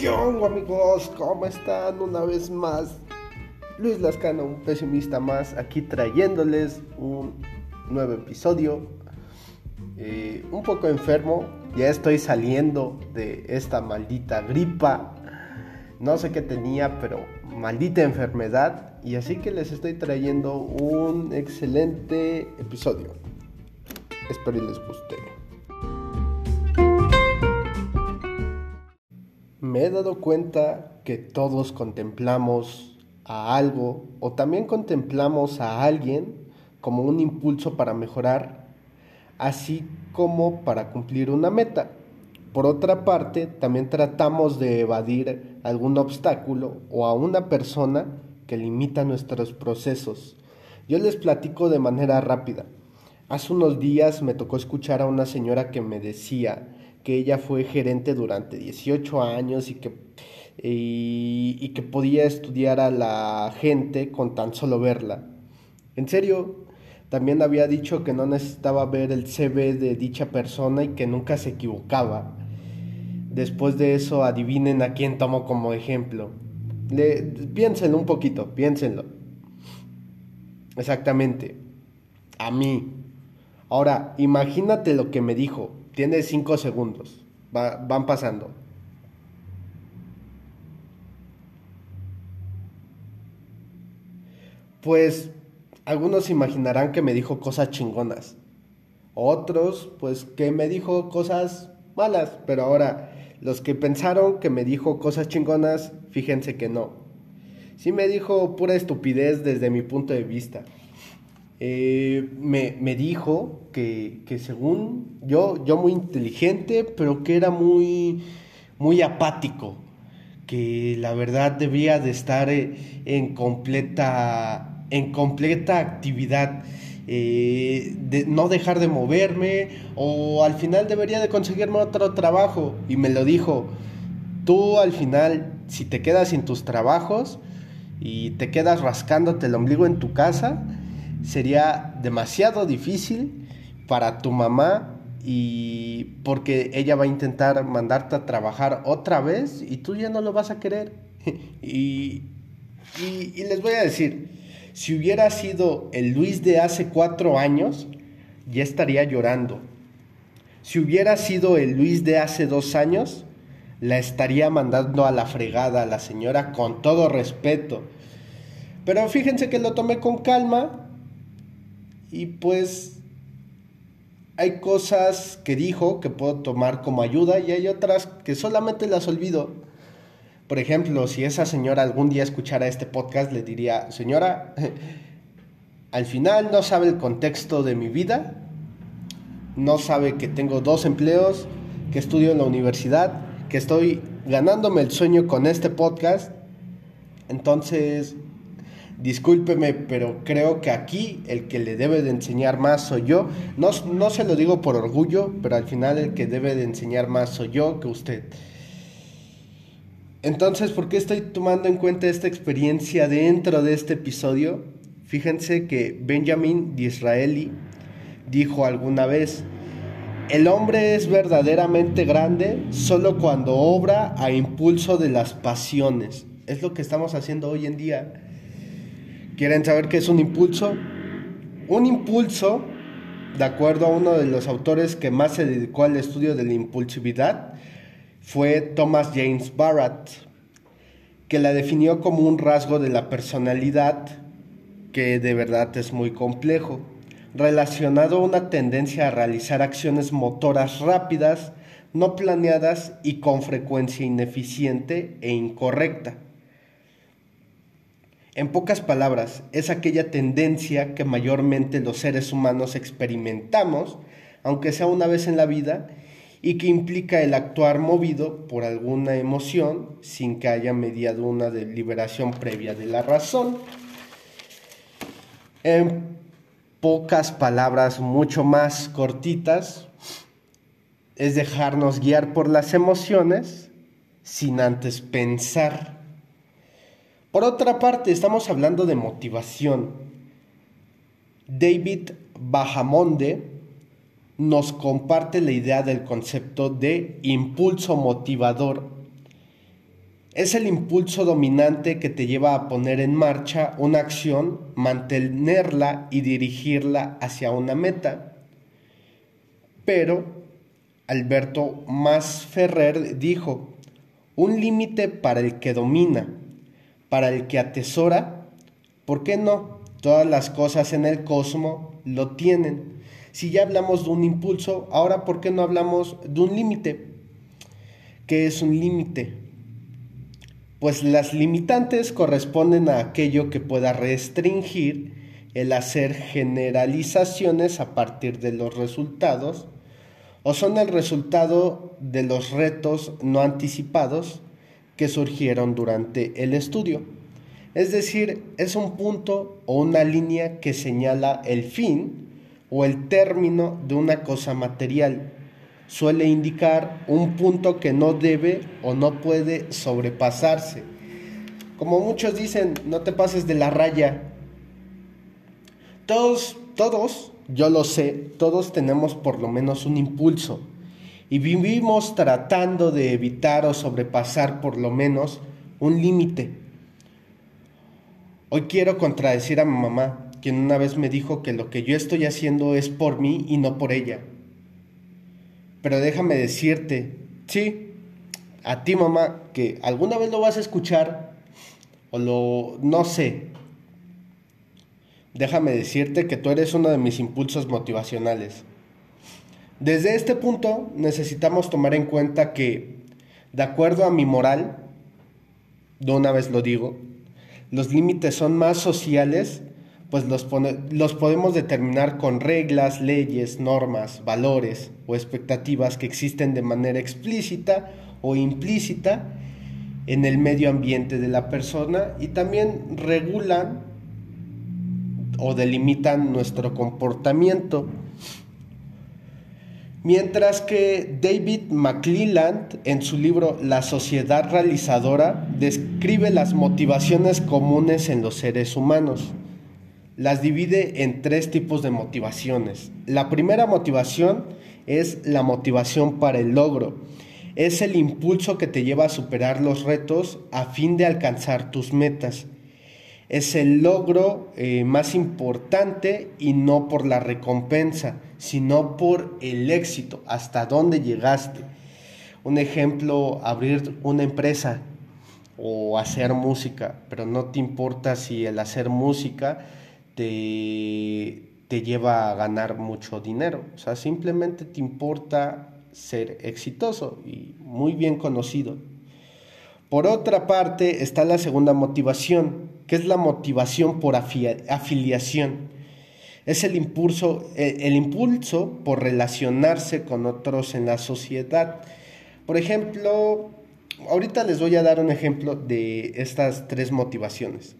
¿Qué onda amigos? ¿Cómo están una vez más? Luis Lascano, un pesimista más, aquí trayéndoles un nuevo episodio. Eh, un poco enfermo, ya estoy saliendo de esta maldita gripa. No sé qué tenía, pero maldita enfermedad. Y así que les estoy trayendo un excelente episodio. Espero y les guste. Me he dado cuenta que todos contemplamos a algo o también contemplamos a alguien como un impulso para mejorar, así como para cumplir una meta. Por otra parte, también tratamos de evadir algún obstáculo o a una persona que limita nuestros procesos. Yo les platico de manera rápida. Hace unos días me tocó escuchar a una señora que me decía que ella fue gerente durante 18 años y que, y, que podía estudiar a la gente con tan solo verla. En serio, también había dicho que no necesitaba ver el CV de dicha persona y que nunca se equivocaba. Después de eso, adivinen a quién tomo como ejemplo. Le, piénsenlo un poquito, piénsenlo. Exactamente. A mí. Ahora, imagínate lo que me dijo. Tiene cinco segundos. van pasando. Pues algunos imaginarán que me dijo cosas chingonas. Otros, pues que me dijo cosas malas. Pero ahora, los que pensaron que me dijo cosas chingonas, fíjense que no. Sí me dijo pura estupidez desde mi punto de vista. Eh, me, me, dijo que, que, según yo, yo muy inteligente, pero que era muy, muy apático, que la verdad debía de estar eh, en completa, en completa actividad. Eh, de no dejar de moverme o al final debería de conseguirme otro trabajo y me lo dijo tú al final si te quedas sin tus trabajos y te quedas rascándote el ombligo en tu casa sería demasiado difícil para tu mamá y porque ella va a intentar mandarte a trabajar otra vez y tú ya no lo vas a querer y, y, les voy a decir si hubiera sido el Luis de hace cuatro años, ya estaría llorando. Si hubiera sido el Luis de hace dos años, la estaría mandando a la fregada a la señora con todo respeto. Pero fíjense que lo tomé con calma y pues hay cosas que dijo que puedo tomar como ayuda y hay otras que solamente las olvido. Por ejemplo, si esa señora algún día escuchara este podcast, le diría, señora, al final no sabe el contexto de mi vida, no sabe que tengo dos empleos, que estudio en la universidad, que estoy ganándome el sueño con este podcast. Entonces, discúlpeme, pero creo que aquí el que le debe de enseñar más soy yo. No, no se lo digo por orgullo, pero al final el que debe de enseñar más soy yo que usted. Entonces, ¿por qué estoy tomando en cuenta esta experiencia dentro de este episodio? Fíjense que Benjamin Disraeli dijo alguna vez, el hombre es verdaderamente grande solo cuando obra a impulso de las pasiones. Es lo que estamos haciendo hoy en día. ¿Quieren saber qué es un impulso? Un impulso, de acuerdo a uno de los autores que más se dedicó al estudio de la impulsividad, fue Thomas James Barrett, que la definió como un rasgo de la personalidad que de verdad es muy complejo, relacionado a una tendencia a realizar acciones motoras rápidas, no planeadas y con frecuencia ineficiente e incorrecta. En pocas palabras, es aquella tendencia que mayormente los seres humanos experimentamos, aunque sea una vez en la vida, y que implica el actuar movido por alguna emoción sin que haya mediado una deliberación previa de la razón. En pocas palabras mucho más cortitas, es dejarnos guiar por las emociones sin antes pensar. Por otra parte, estamos hablando de motivación. David Bajamonde nos comparte la idea del concepto de impulso motivador, Es el impulso dominante que te lleva a poner en marcha una acción, mantenerla y dirigirla hacia una meta. Pero Alberto Más Ferrer dijo, un límite para el que domina, para el que atesora, ¿por qué no? Todas las cosas en el cosmos lo tienen. Si ya hablamos de un impulso, ahora ¿por qué no hablamos de un límite? ¿Qué es un límite? pues las limitantes corresponden a aquello que pueda restringir el hacer generalizaciones a partir de los resultados o son el resultado de los retos no anticipados que surgieron durante el estudio. Es decir, es un punto o una línea que señala el fin o el término de una cosa material suele indicar un punto que no debe o no puede sobrepasarse. Como muchos dicen, no te pases de la raya. Todos, todos, yo lo sé, todos tenemos por lo menos un impulso y vivimos tratando de evitar o sobrepasar por lo menos un límite. Hoy quiero contradecir a mi mamá, quien una vez me dijo que lo que yo estoy haciendo es por mí y no por ella. Pero déjame decirte, sí, a ti mamá, que alguna vez lo vas a escuchar, o lo, no sé, déjame decirte que tú eres uno de mis impulsos motivacionales. Desde este punto necesitamos tomar en cuenta que, de acuerdo a mi moral, de una vez lo digo, los límites son más sociales pues los, los podemos determinar con reglas, leyes, normas, valores o expectativas que existen de manera explícita o implícita en el medio ambiente de la persona y también regulan o delimitan nuestro comportamiento. Mientras que David McClelland en su libro La sociedad realizadora describe las motivaciones comunes en los seres humanos las divide en tres tipos de motivaciones. La primera motivación es la motivación para el logro. Es el impulso que te lleva a superar los retos a fin de alcanzar tus metas. Es el logro eh, más importante y no por la recompensa, sino por el éxito, hasta dónde llegaste. Un ejemplo, abrir una empresa o hacer música, pero no te importa si el hacer música te, lleva a ganar mucho dinero. O sea, simplemente te importa ser exitoso y muy bien conocido. Por otra parte está la segunda motivación, que es la motivación por afiliación. Es el impulso, e, el impulso por relacionarse con otros en la sociedad. Por ejemplo, ahorita les voy a dar un ejemplo de estas tres motivaciones.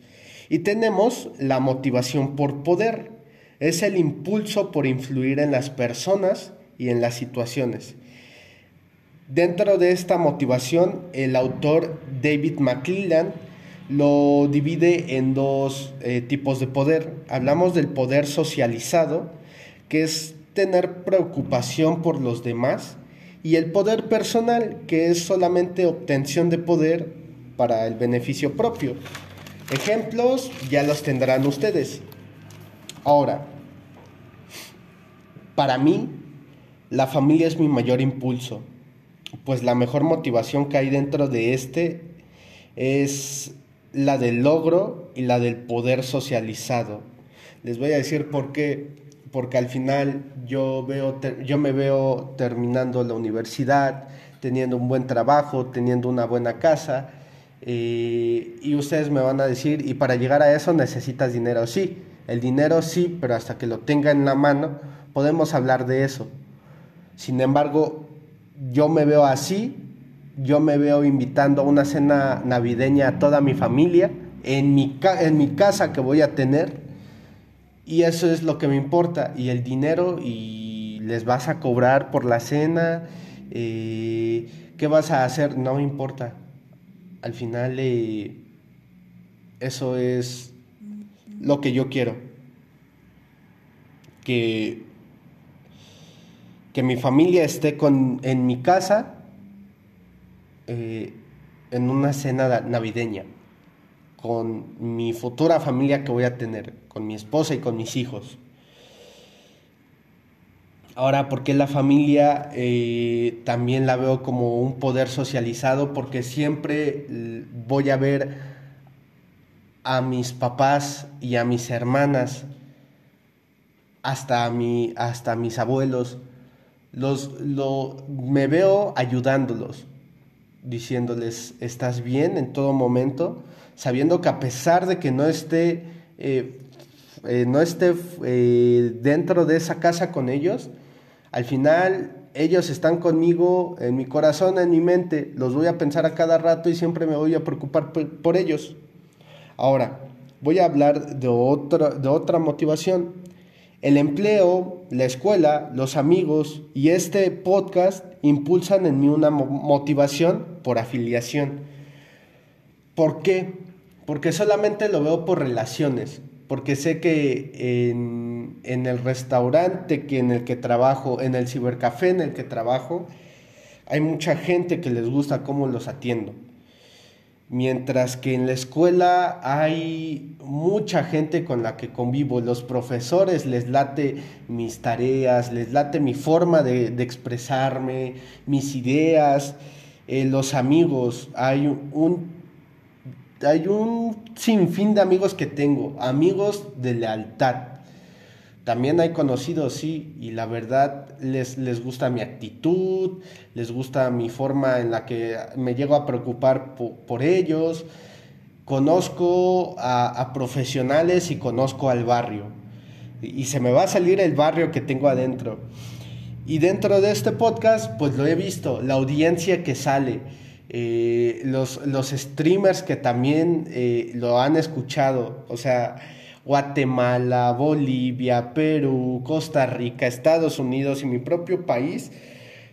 Y tenemos la motivación por poder. Es el impulso por influir en las personas y en las situaciones. Dentro de esta motivación, el autor David McClellan lo divide en dos eh, tipos de poder. Hablamos del poder socializado, que es tener preocupación por los demás, y el poder personal, que es solamente obtención de poder para el beneficio propio. Ejemplos ya los tendrán ustedes. Ahora, para mí, la familia es mi mayor impulso, pues la mejor motivación que hay dentro de este es la del logro y la del poder socializado. Les voy a decir por qué, porque al final yo, veo, yo me veo terminando la universidad, teniendo un buen trabajo, teniendo una buena casa, eh, y ustedes me van a decir, y para llegar a eso necesitas dinero. Sí, el dinero sí, pero hasta que lo tenga en la mano podemos hablar de eso. Sin embargo, yo me veo así, yo me veo invitando a una cena navideña a toda mi familia, en mi, en mi casa que voy a tener, y eso es lo que me importa, y el dinero, y les vas a cobrar por la cena, eh, ¿qué vas a hacer? No me importa al final eh, eso es lo que yo quiero. Que, que mi familia esté con, en mi casa, eh, en una cena navideña con mi futura familia que voy a tener, con mi esposa y con mis hijos. Ahora, ¿por qué la familia eh, también la veo como un poder socializado? Porque siempre voy a ver a mis papás y a mis hermanas, hasta a, mi, hasta mis abuelos, los, lo, me veo ayudándolos, diciéndoles, estás bien en todo momento, sabiendo que a pesar de que no esté, eh, eh, no esté eh, dentro de esa casa con ellos, al final ellos están conmigo en mi corazón, en mi mente, los voy a pensar a cada rato y siempre me voy a preocupar por, ellos. Ahora, voy a hablar de de otra motivación. El empleo, la escuela, los amigos y este podcast impulsan en mí una motivación por afiliación. ¿Por qué? porque solamente lo veo por relaciones, porque sé que en, el restaurante que en el que trabajo, en el cibercafé en el que trabajo, hay mucha gente que les gusta cómo los atiendo. Mientras que en la escuela hay mucha gente con la que convivo, los profesores les late mis tareas, les late mi forma de, expresarme, mis ideas, eh, los amigos, hay un hay un sinfín de amigos que tengo, amigos de lealtad. También hay conocidos, sí, y la verdad les, les gusta mi actitud, les gusta mi forma en la que me llego a preocupar por, ellos. Conozco a, profesionales y conozco al barrio. Y, y se me va a salir el barrio que tengo adentro. Y dentro de este podcast, pues lo he visto, la audiencia que sale eh, los, los, streamers que también eh, lo han escuchado, o sea, Guatemala, Bolivia, Perú, Costa Rica, Estados Unidos y mi propio país,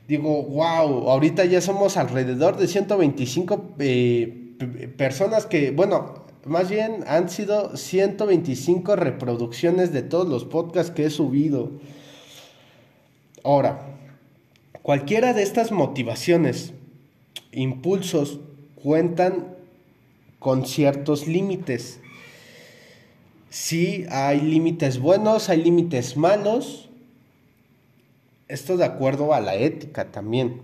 digo, wow, ahorita ya somos alrededor de 125 eh, personas que, bueno, más bien han sido 125 reproducciones de todos los podcasts que he subido. Ahora, cualquiera de estas motivaciones impulsos cuentan con ciertos límites. Sí, hay límites buenos, hay límites malos. Esto de acuerdo a la ética también.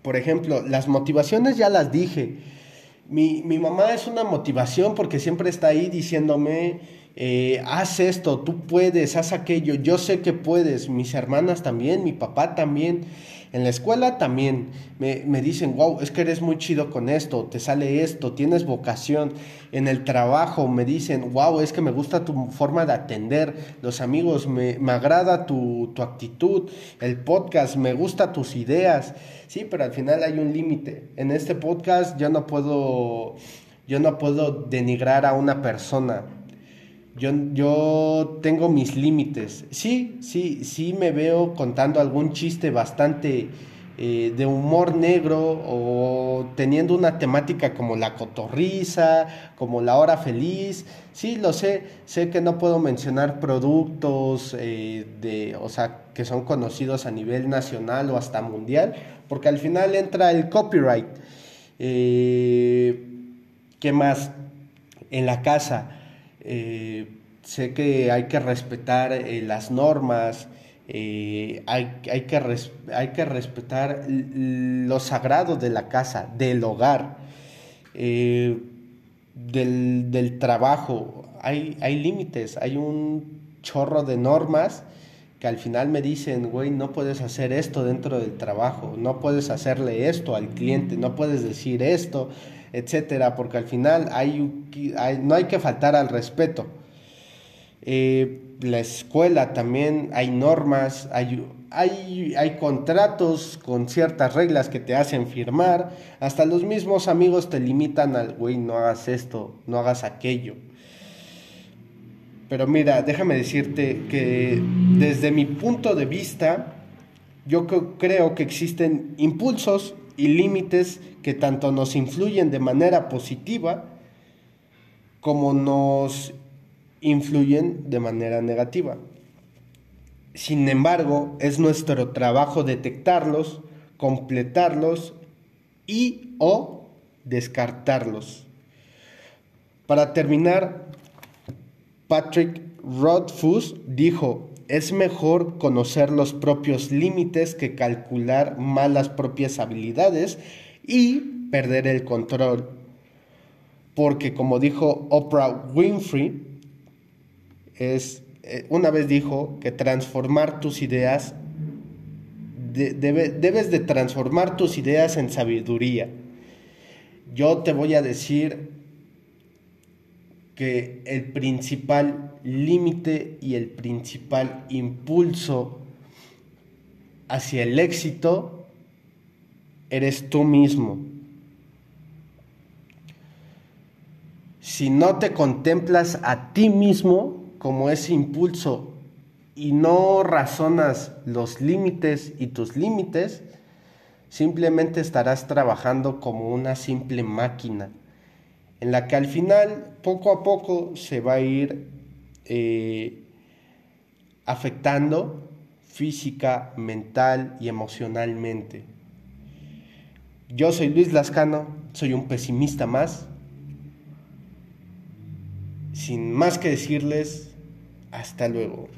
Por ejemplo, las motivaciones ya las dije. Mi, mamá es una motivación porque siempre está ahí diciéndome, eh, haz esto, tú puedes, haz aquello, yo sé que puedes, mis hermanas también, mi papá también. En la escuela también me, dicen, wow, es que eres muy chido con esto, te sale esto, tienes vocación. En el trabajo me dicen, wow, es que me gusta tu forma de atender. Los amigos, me, agrada tu, tu actitud. El podcast, me gusta tus ideas. Sí, pero al final hay un límite. En este podcast yo no puedo, yo no puedo denigrar a una persona yo, yo tengo mis límites. Sí, sí, sí me veo contando algún chiste bastante eh, de humor negro o teniendo una temática como la cotorriza, como la hora feliz. Sí, lo sé. Sé que no puedo mencionar productos eh, de, o sea, que son conocidos a nivel nacional o hasta mundial, porque al final entra el copyright. Eh, ¿Qué más? En la casa. Eh, sé que hay que respetar eh, las normas, eh, hay, hay, que hay, que respetar lo sagrado de la casa, del hogar, del, del, trabajo. Hay, hay límites, hay un chorro de normas que al final me dicen, güey, no puedes hacer esto dentro del trabajo, no puedes hacerle esto al cliente, no puedes decir esto, etcétera, porque al final hay, no hay que faltar al respeto. Eh, la escuela también hay normas, hay, hay, hay contratos con ciertas reglas que te hacen firmar, hasta los mismos amigos te limitan al, güey, no hagas esto, no hagas aquello. Pero mira, déjame decirte que desde mi punto de vista, yo creo que existen impulsos y límites que tanto nos influyen de manera positiva como nos influyen de manera negativa. Sin embargo, es nuestro trabajo detectarlos, completarlos y o descartarlos. Para terminar, Patrick Rothfuss dijo, es mejor conocer los propios límites que calcular mal las propias habilidades y perder el control. Porque como dijo Oprah Winfrey, es, eh, una vez dijo que transformar tus ideas, debes de transformar tus ideas en sabiduría. Yo te voy a decir el principal límite y el principal impulso hacia el éxito eres tú mismo. Si no te contemplas a ti mismo como ese impulso y no razonas los límites y tus límites, simplemente estarás trabajando como una simple máquina en la que al final poco a poco se va a ir eh, afectando física, mental y emocionalmente. Yo soy Luis Lascano, soy un pesimista más. Sin más que decirles, hasta luego.